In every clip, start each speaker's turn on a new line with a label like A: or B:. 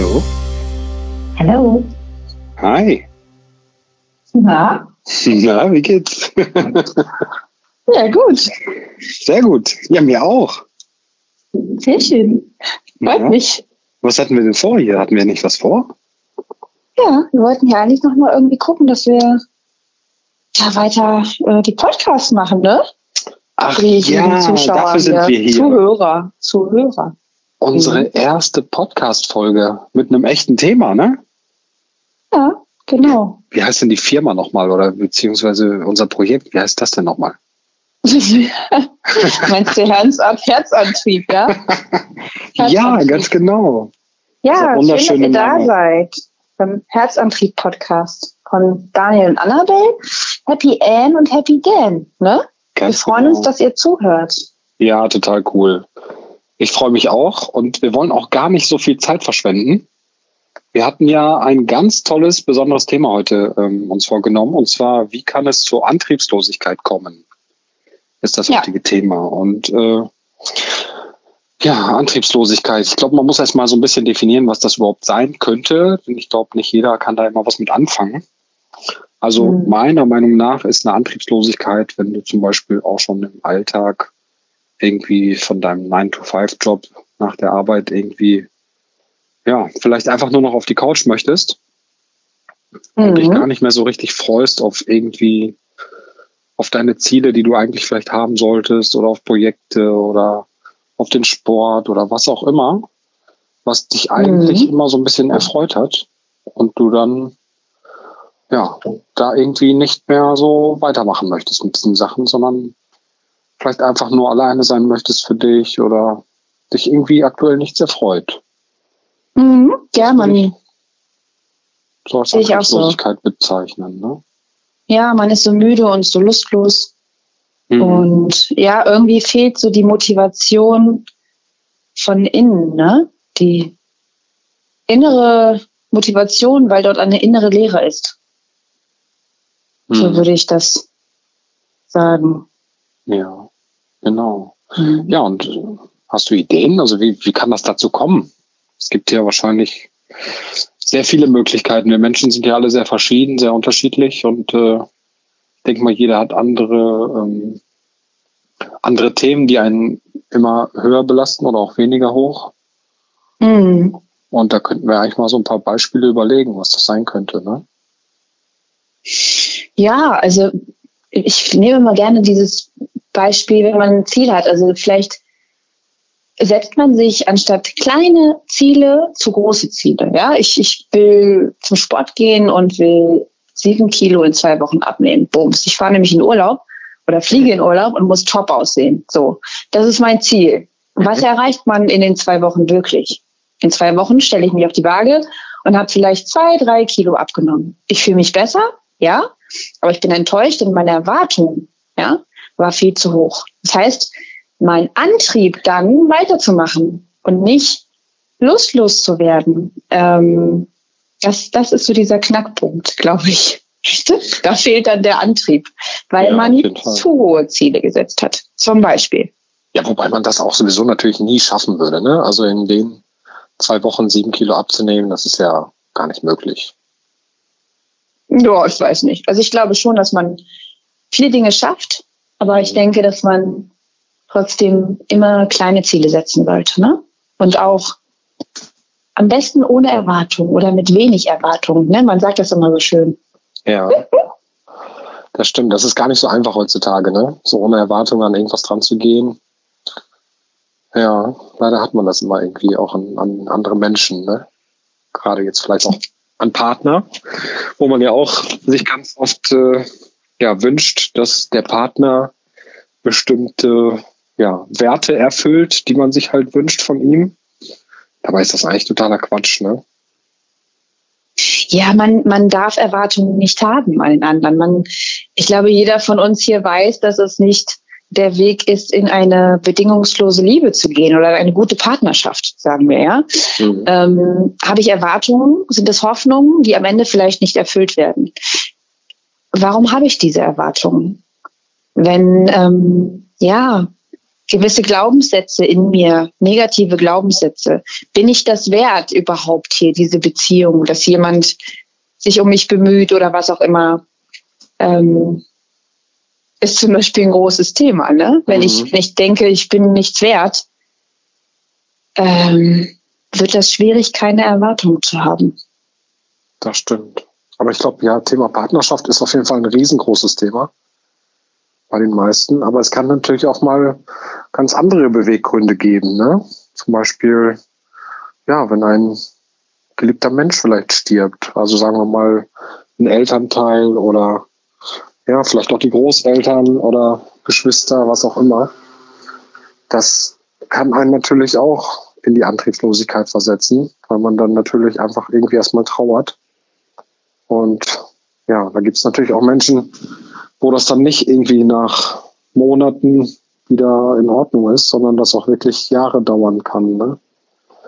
A: Hallo.
B: Hallo.
A: Hi.
B: Na?
A: Na, wie geht's?
B: Ja, gut.
A: Sehr gut. Ja, mir auch.
B: Sehr schön. Freut
A: Ja.
B: mich.
A: Was hatten wir denn vor hier? Hatten wir nicht was vor?
B: Ja, wir wollten ja eigentlich noch mal irgendwie gucken, dass wir ja weiter äh, die Podcasts machen, ne?
A: Ach ja,
B: Zuschauer,
A: dafür sind wir hier.
B: Zuhörer, Zuhörer.
A: Unsere
B: Mhm.
A: erste Podcast-Folge mit einem echten Thema, ne?
B: Ja, genau.
A: Wie heißt denn die Firma nochmal oder beziehungsweise unser Projekt? Wie heißt das denn nochmal?
B: Meinst du Herz, Herzantrieb, ja?
A: Ja,
B: Herzantrieb.
A: ganz genau.
B: Ja, schön, dass ihr da
A: Name.
B: seid. Beim Herzantrieb-Podcast von Daniel und Annabelle, Happy Ann und Happy Dan, ne? Wir
A: Ganz
B: freuen
A: genau.
B: uns, dass ihr zuhört.
A: Ja, total cool. Ich freue mich auch und wir wollen auch gar nicht so viel Zeit verschwenden. Wir hatten ja ein ganz tolles, besonderes Thema heute ähm, uns vorgenommen und zwar, wie kann es zur Antriebslosigkeit kommen? Ist das
B: Ja.
A: heutige Thema. Und äh, ja, Antriebslosigkeit. Ich glaube, man muss erst mal so ein bisschen definieren, was das überhaupt sein könnte. Denn ich glaube, nicht jeder kann da immer was mit anfangen. Also
B: Mhm.
A: meiner Meinung nach ist eine Antriebslosigkeit, wenn du zum Beispiel auch schon im Alltag irgendwie von deinem 9-to-5-Job nach der Arbeit irgendwie, ja, vielleicht einfach nur noch auf die Couch möchtest und dich gar
B: Mhm.
A: nicht mehr so richtig freust auf irgendwie, auf deine Ziele, die du eigentlich vielleicht haben solltest oder auf Projekte oder auf den Sport oder was auch immer, was dich eigentlich
B: Mhm.
A: immer so ein bisschen erfreut hat und du dann ja, da irgendwie nicht mehr so weitermachen möchtest mit diesen Sachen, sondern vielleicht einfach nur alleine sein möchtest für dich oder dich irgendwie aktuell nichts erfreut.
B: Mhm. Ja, man,
A: So als
B: auch so.
A: Bezeichnen. Ne?
B: ja, man ist so müde und so lustlos.
A: Mhm.
B: Und ja, irgendwie fehlt so die Motivation von innen, ne? Die innere Motivation, weil dort eine innere Leere ist. So
A: Mhm.
B: würde ich das sagen.
A: Ja, genau.
B: Mhm.
A: Ja, und äh, hast du Ideen? Also wie, wie kann das dazu kommen? Es gibt ja wahrscheinlich sehr viele Möglichkeiten. Wir Menschen sind ja alle sehr verschieden, sehr unterschiedlich und äh, ich denke mal, jeder hat andere, ähm, andere Themen, die einen immer höher belasten oder auch weniger hoch.
B: Mhm.
A: Und da könnten wir eigentlich mal so ein paar Beispiele überlegen, was das sein könnte. Ne?
B: Ja, also ich nehme mal gerne dieses Beispiel, wenn man ein Ziel hat. Also vielleicht setzt man sich anstatt kleine Ziele zu große Ziele. Ja, ich, ich will zum Sport gehen und will sieben Kilo in zwei Wochen abnehmen. Bums. Ich fahre nämlich in Urlaub oder fliege in Urlaub und muss top aussehen. So, das ist mein Ziel. Was
A: Mhm.
B: erreicht man in den zwei Wochen wirklich? In zwei Wochen stelle ich mich auf die Waage und habe vielleicht zwei, drei Kilo abgenommen. Ich fühle mich besser, ja, aber ich bin enttäuscht und meine Erwartung, ja, war viel zu hoch. Das heißt, mein Antrieb dann weiterzumachen und nicht lustlos zu werden, ähm, das, das ist so dieser Knackpunkt, glaube ich. Da fehlt dann der Antrieb, weil
A: Ja,
B: man zu hohe Ziele gesetzt hat. Zum Beispiel.
A: Ja, wobei man das auch sowieso natürlich nie schaffen würde. Ne? Also in den zwei Wochen sieben Kilo abzunehmen, das ist ja gar nicht möglich.
B: Ja, ich weiß nicht. Also ich glaube schon, dass man viele Dinge schafft, aber ich denke, dass man trotzdem immer kleine Ziele setzen sollte. Ne? Und auch am besten ohne Erwartung oder mit wenig Erwartung. Ne? Man sagt das immer so schön.
A: Ja. Das stimmt. Das ist gar nicht so einfach heutzutage, ne? So ohne Erwartung an irgendwas dran zu gehen. Ja, leider hat man das immer irgendwie auch an, an andere Menschen, ne? Gerade jetzt vielleicht auch an Partner, wo man ja auch sich ganz oft äh, ja, wünscht, dass der Partner bestimmte ja, Werte erfüllt, die man sich halt wünscht von ihm. Dabei ist das eigentlich totaler Quatsch, ne?
B: Ja, man, man darf Erwartungen nicht haben an den anderen. Man, ich glaube, jeder von uns hier weiß, dass es nicht der Weg ist, in eine bedingungslose Liebe zu gehen oder eine gute Partnerschaft, sagen wir ja.
A: Mhm.
B: Ähm, habe ich Erwartungen? Sind es Hoffnungen, die am Ende vielleicht nicht erfüllt werden? Warum habe ich diese Erwartungen? Wenn, ähm, ja, gewisse Glaubenssätze in mir, negative Glaubenssätze. Bin ich das wert überhaupt hier, diese Beziehung, dass jemand sich um mich bemüht oder was auch immer? Ähm, ist zum Beispiel ein großes Thema, ne? Wenn mhm. ich, ich denke, ich bin nichts wert, ähm, wird das schwierig, keine Erwartung zu haben.
A: Das stimmt. Aber ich glaube, ja, Thema Partnerschaft ist auf jeden Fall ein riesengroßes Thema bei den meisten. Aber es kann natürlich auch mal ganz andere Beweggründe geben. Ne? Zum Beispiel, ja, wenn ein geliebter Mensch vielleicht stirbt. Also sagen wir mal ein Elternteil oder ja, vielleicht auch die Großeltern oder Geschwister, was auch immer. Das kann einen natürlich auch in die Antriebslosigkeit versetzen, weil man dann natürlich einfach irgendwie erstmal trauert. Und ja, da gibt es natürlich auch Menschen, wo das dann nicht irgendwie nach Monaten wieder in Ordnung ist, sondern das auch wirklich Jahre dauern kann. Ne?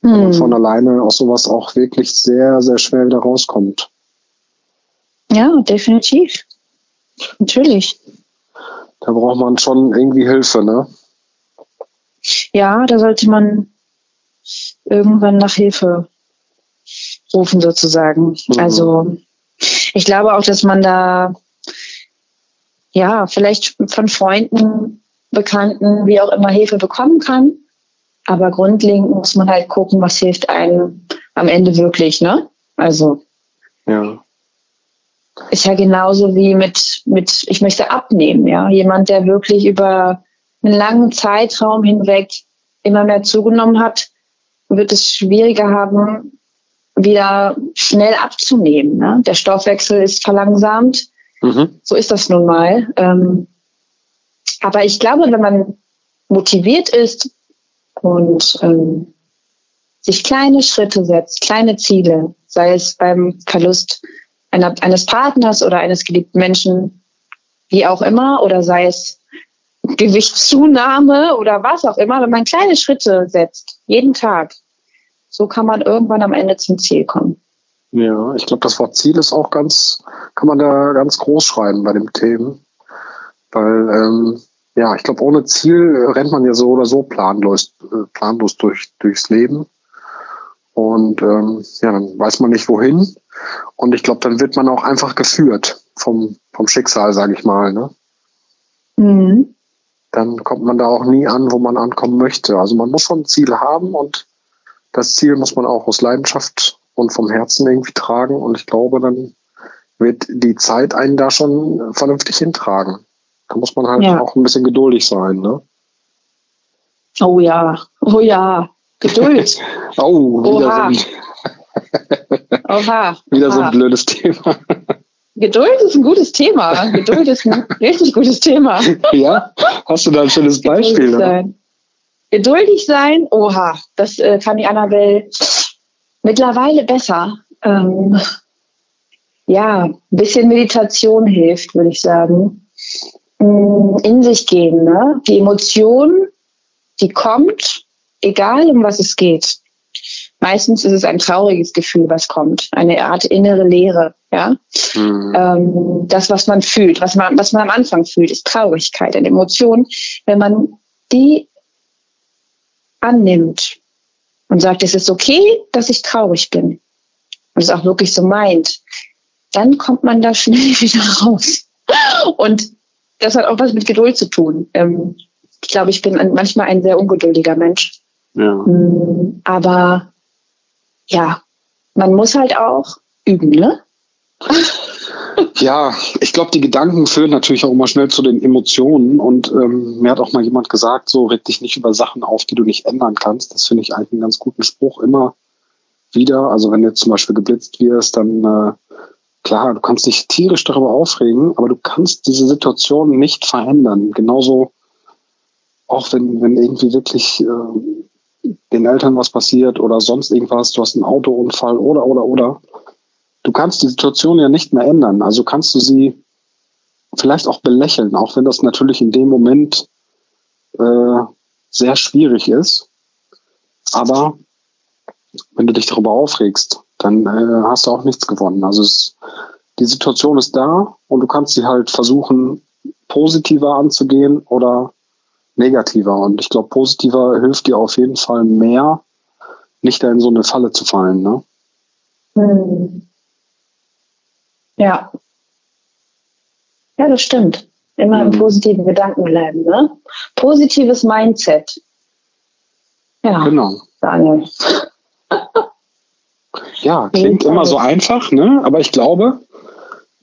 A: Hm. Und von alleine aus sowas auch wirklich sehr, sehr schwer wieder rauskommt.
B: Ja, definitiv. Natürlich.
A: Da braucht man schon irgendwie Hilfe, ne?
B: Ja, da sollte man irgendwann nach Hilfe rufen, sozusagen. Mhm. Also ich glaube auch, dass man da ja vielleicht von Freunden, Bekannten, wie auch immer Hilfe bekommen kann. Aber grundlegend muss man halt gucken, was hilft einem am Ende wirklich, ne? Also. Ja. Ist ja genauso wie mit, mit, ich möchte abnehmen, ja. Jemand, der wirklich über einen langen Zeitraum hinweg immer mehr zugenommen hat, wird es schwieriger haben, wieder schnell abzunehmen. Ne? Der Stoffwechsel ist verlangsamt. Mhm. So ist das nun mal. Ähm, aber ich glaube, wenn man motiviert ist und ähm, sich kleine Schritte setzt, kleine Ziele, sei es beim Verlust einer, eines Partners oder eines geliebten Menschen, wie auch immer, oder sei es Gewichtszunahme oder was auch immer, wenn man kleine Schritte setzt, jeden Tag, so kann man irgendwann am Ende zum Ziel kommen.
A: Ja, ich glaube, das Wort Ziel ist auch ganz, kann man da ganz groß schreiben bei dem Themen. Weil, ähm, ja, ich glaube, ohne Ziel rennt man ja so oder so planlos, äh, planlos durch, durchs Leben. Und ähm, ja, dann weiß man nicht wohin. Und ich glaube, dann wird man auch einfach geführt vom, vom Schicksal, sage ich mal. Ne? Mhm dann kommt man da auch nie an, wo man ankommen möchte. Also man muss schon ein Ziel haben und das Ziel muss man auch aus Leidenschaft und vom Herzen irgendwie tragen. Und ich glaube, dann wird die Zeit einen da schon vernünftig hintragen. Da muss man halt ja. auch ein bisschen geduldig sein, ne?
B: Oh ja, oh ja, Geduld.
A: oh, wieder Oha. so ein, Oha. wieder so ein blödes Thema.
B: Geduld ist ein gutes Thema. Geduld ist ein richtig gutes Thema.
A: Ja, hast du da ein schönes Beispiel? Geduldig sein.
B: Oha, das äh, kann die Annabelle mittlerweile besser. Ähm, ja, ein bisschen Meditation hilft, würde ich sagen. Mm, in sich gehen, ne? Die Emotion, die kommt, egal um was es geht. Meistens ist es ein trauriges Gefühl, was kommt, eine Art innere Leere. Ja, mhm. ähm, das, was man fühlt, was man, was man am Anfang fühlt, ist Traurigkeit, eine Emotion. Wenn man die annimmt und sagt, es ist okay, dass ich traurig bin und es auch wirklich so meint, dann kommt man da schnell wieder raus. Und das hat auch was mit Geduld zu tun. Ähm, ich glaube, ich bin manchmal ein sehr ungeduldiger Mensch. Ja. Mm, aber ja, man muss halt auch üben, ne?
A: Ja, ich glaube, die Gedanken führen natürlich auch immer schnell zu den Emotionen. Und ähm, mir hat auch mal jemand gesagt, so reg dich nicht über Sachen auf, die du nicht ändern kannst. Das finde ich eigentlich einen ganz guten Spruch immer wieder. Also wenn du jetzt zum Beispiel geblitzt wirst, dann äh, klar, du kannst dich tierisch darüber aufregen, aber du kannst diese Situation nicht verändern. Genauso auch wenn, wenn irgendwie wirklich äh, den Eltern was passiert oder sonst irgendwas, du hast einen Autounfall oder, oder, oder. Du kannst die Situation ja nicht mehr ändern. Also kannst du sie vielleicht auch belächeln, auch wenn das natürlich in dem Moment äh, sehr schwierig ist. Aber wenn du dich darüber aufregst, dann äh, hast du auch nichts gewonnen. Also es, die Situation ist da und du kannst sie halt versuchen, positiver anzugehen oder negativer. Und ich glaube, positiver hilft dir auf jeden Fall mehr, nicht da in so eine Falle zu fallen. Ne?
B: Hm. Ja. Ja, das stimmt. Immer im
A: Mhm.
B: positiven Gedanken bleiben. Ne? Positives Mindset. Ja,
A: Genau.
B: Daniel.
A: Ja, klingt immer so einfach, ne? aber ich glaube,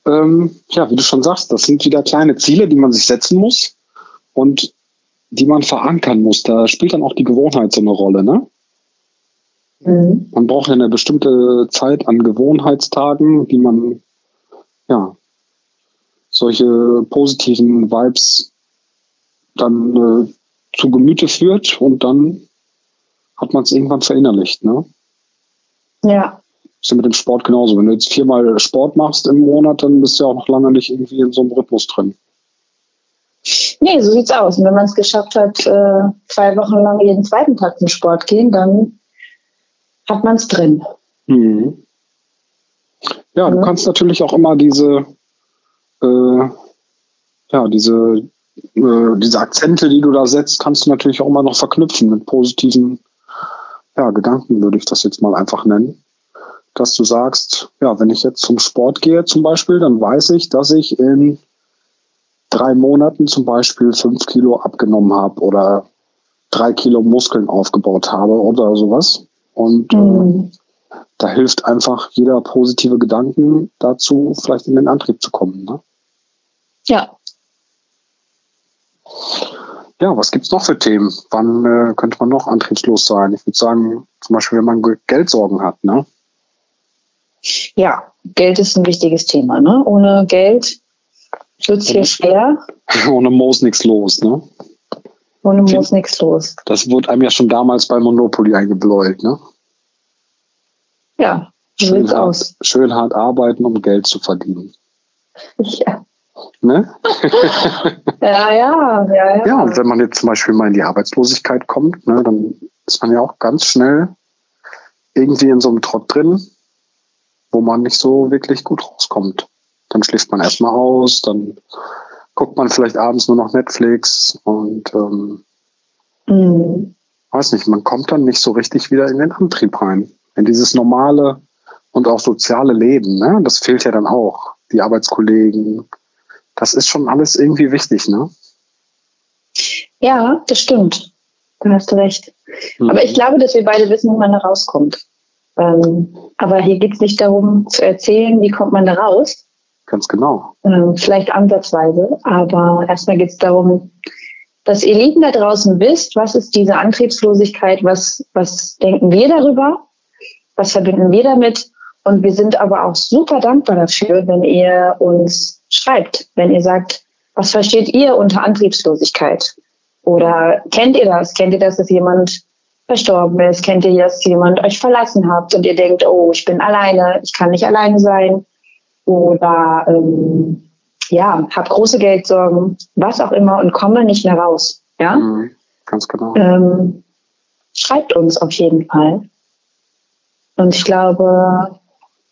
A: ähm, ja, wie du schon sagst, das sind wieder kleine Ziele, die man sich setzen muss und die man verankern muss. Da spielt dann auch die Gewohnheit so eine Rolle. Ne?
B: Mhm.
A: Man braucht ja eine bestimmte Zeit an Gewohnheitstagen, die man, solche positiven Vibes dann äh, zu Gemüte führt und dann hat man es irgendwann verinnerlicht. Ne?
B: Ja,
A: Ist ja mit dem Sport genauso. Wenn du jetzt viermal Sport machst im Monat, dann bist du ja auch noch lange nicht irgendwie in so einem Rhythmus drin.
B: nee, so sieht's aus. Und wenn man es geschafft hat, äh, zwei Wochen lang jeden zweiten Tag zum Sport gehen, dann hat man es drin.
A: Mhm. Ja, du
B: Ja.
A: kannst natürlich auch immer diese, äh, ja, diese, äh, diese Akzente, die du da setzt, kannst du natürlich auch immer noch verknüpfen mit positiven ja, Gedanken, würde ich das jetzt mal einfach nennen. Dass du sagst, ja, wenn ich jetzt zum Sport gehe zum Beispiel, dann weiß ich, dass ich in drei Monaten zum Beispiel fünf Kilo abgenommen habe oder drei Kilo Muskeln aufgebaut habe oder sowas. Und äh,
B: Mhm.
A: da hilft einfach jeder positive Gedanken dazu, vielleicht in den Antrieb zu kommen. Ne?
B: Ja,
A: Ja, was gibt's noch für Themen? Wann äh, könnte man noch antriebslos sein? Ich würde sagen, zum Beispiel, wenn man Ge- Geldsorgen hat. Ne?
B: ja, Geld ist ein wichtiges Thema. Ne? Ohne Geld wird's hier
A: Mhm.
B: schwer.
A: Ohne Moos nichts los. Ne?
B: Ohne muss nichts los.
A: Das wurde einem ja schon damals bei Monopoly eingebläut. Ne?
B: Ja, so
A: Schön
B: sieht's
A: hart,
B: aus.
A: schön hart arbeiten, um Geld zu verdienen.
B: Ja.
A: Ne?
B: Ja, ja, ja, ja.
A: Ja, und wenn man jetzt zum Beispiel mal in die Arbeitslosigkeit kommt, ne, dann ist man ja auch ganz schnell irgendwie in so einem Trott drin, wo man nicht so wirklich gut rauskommt. Dann schläft man erstmal aus, dann guckt man vielleicht abends nur noch Netflix und ähm,
B: Mhm.
A: weiß nicht, man kommt dann nicht so richtig wieder in den Antrieb rein. In dieses normale und auch soziale Leben, ne? Das fehlt ja dann auch. Die Arbeitskollegen, das ist schon alles irgendwie wichtig, ne?
B: Ja, das stimmt. Da hast du recht. Aber ich glaube, dass wir beide wissen, wie man da rauskommt. Ähm, aber hier geht es nicht darum zu erzählen, wie kommt man da raus.
A: Ganz genau.
B: Ähm, vielleicht ansatzweise. Aber erstmal geht es darum, dass ihr Lieben da draußen wisst, was ist diese Antriebslosigkeit, was, was denken wir darüber, was verbinden wir damit. Und wir sind aber auch super dankbar dafür, wenn ihr uns schreibt, wenn ihr sagt, was versteht ihr unter Antriebslosigkeit? Oder kennt ihr das? Kennt ihr das, dass jemand verstorben ist? Kennt ihr, dass jemand euch verlassen habt und ihr denkt, oh, ich bin alleine, ich kann nicht alleine sein? Oder ähm, ja, hab große Geldsorgen, was auch immer und komme nicht mehr raus. Ja,
A: Mhm, ganz genau.
B: ähm, schreibt uns auf jeden Fall. Und ich glaube,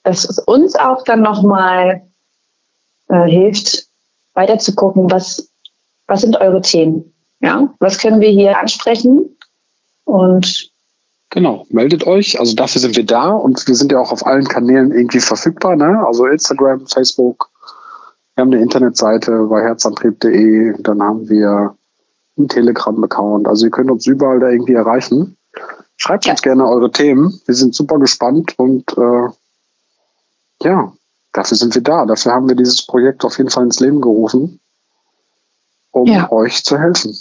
B: dass es uns auch dann nochmal äh, hilft, weiter zu gucken, was, was sind eure Themen? Ja, was können wir hier ansprechen? Und
A: Genau, meldet euch. Also dafür sind wir da und wir sind ja auch auf allen Kanälen irgendwie verfügbar. Ne? Also Instagram, Facebook. Wir haben eine Internetseite bei herzantrieb.de. Dann haben wir einen Telegram-Account. Also ihr könnt uns überall da irgendwie erreichen. Schreibt
B: Ja.
A: uns gerne eure Themen. Wir sind super gespannt und äh, ja, dafür sind wir da. Dafür haben wir dieses Projekt auf jeden Fall ins Leben gerufen, um
B: Ja.
A: euch zu helfen.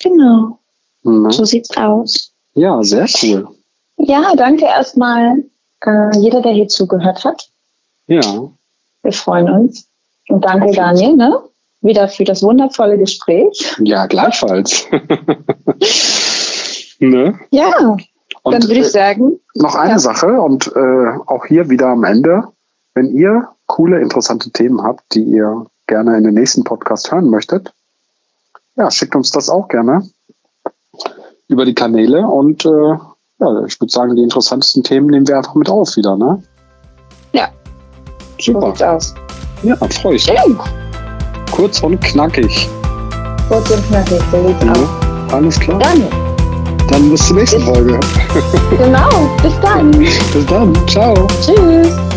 B: genau,
A: Ne?
B: so sieht's aus.
A: Ja, sehr cool.
B: Ja, danke erstmal äh, jeder, der hier zugehört hat.
A: Ja,
B: Wir freuen uns. Und danke, Daniel, ne? wieder für das wundervolle Gespräch.
A: ja, gleichfalls. ne?
B: Ja,
A: Und
B: dann würde
A: äh,
B: ich sagen,
A: noch eine
B: ja.
A: Sache und äh, auch hier wieder am Ende, wenn ihr coole, interessante Themen habt, die ihr gerne in den nächsten Podcast hören möchtet, ja, schickt uns das auch gerne über die Kanäle und äh, ja, ich würde sagen, die interessantesten Themen nehmen wir einfach mit auf wieder, ne?
B: Ja. so
A: Super.
B: sieht's aus.
A: Ja, freue ich mich.
B: Schön.
A: Kurz und knackig.
B: kurz und knackig, so sieht's aus.
A: Ja, alles klar.
B: Dann,
A: Dann bis zur nächsten
B: Bis-
A: Folge.
B: genau, bis dann.
A: Bis dann. Ciao.
B: Tschüss.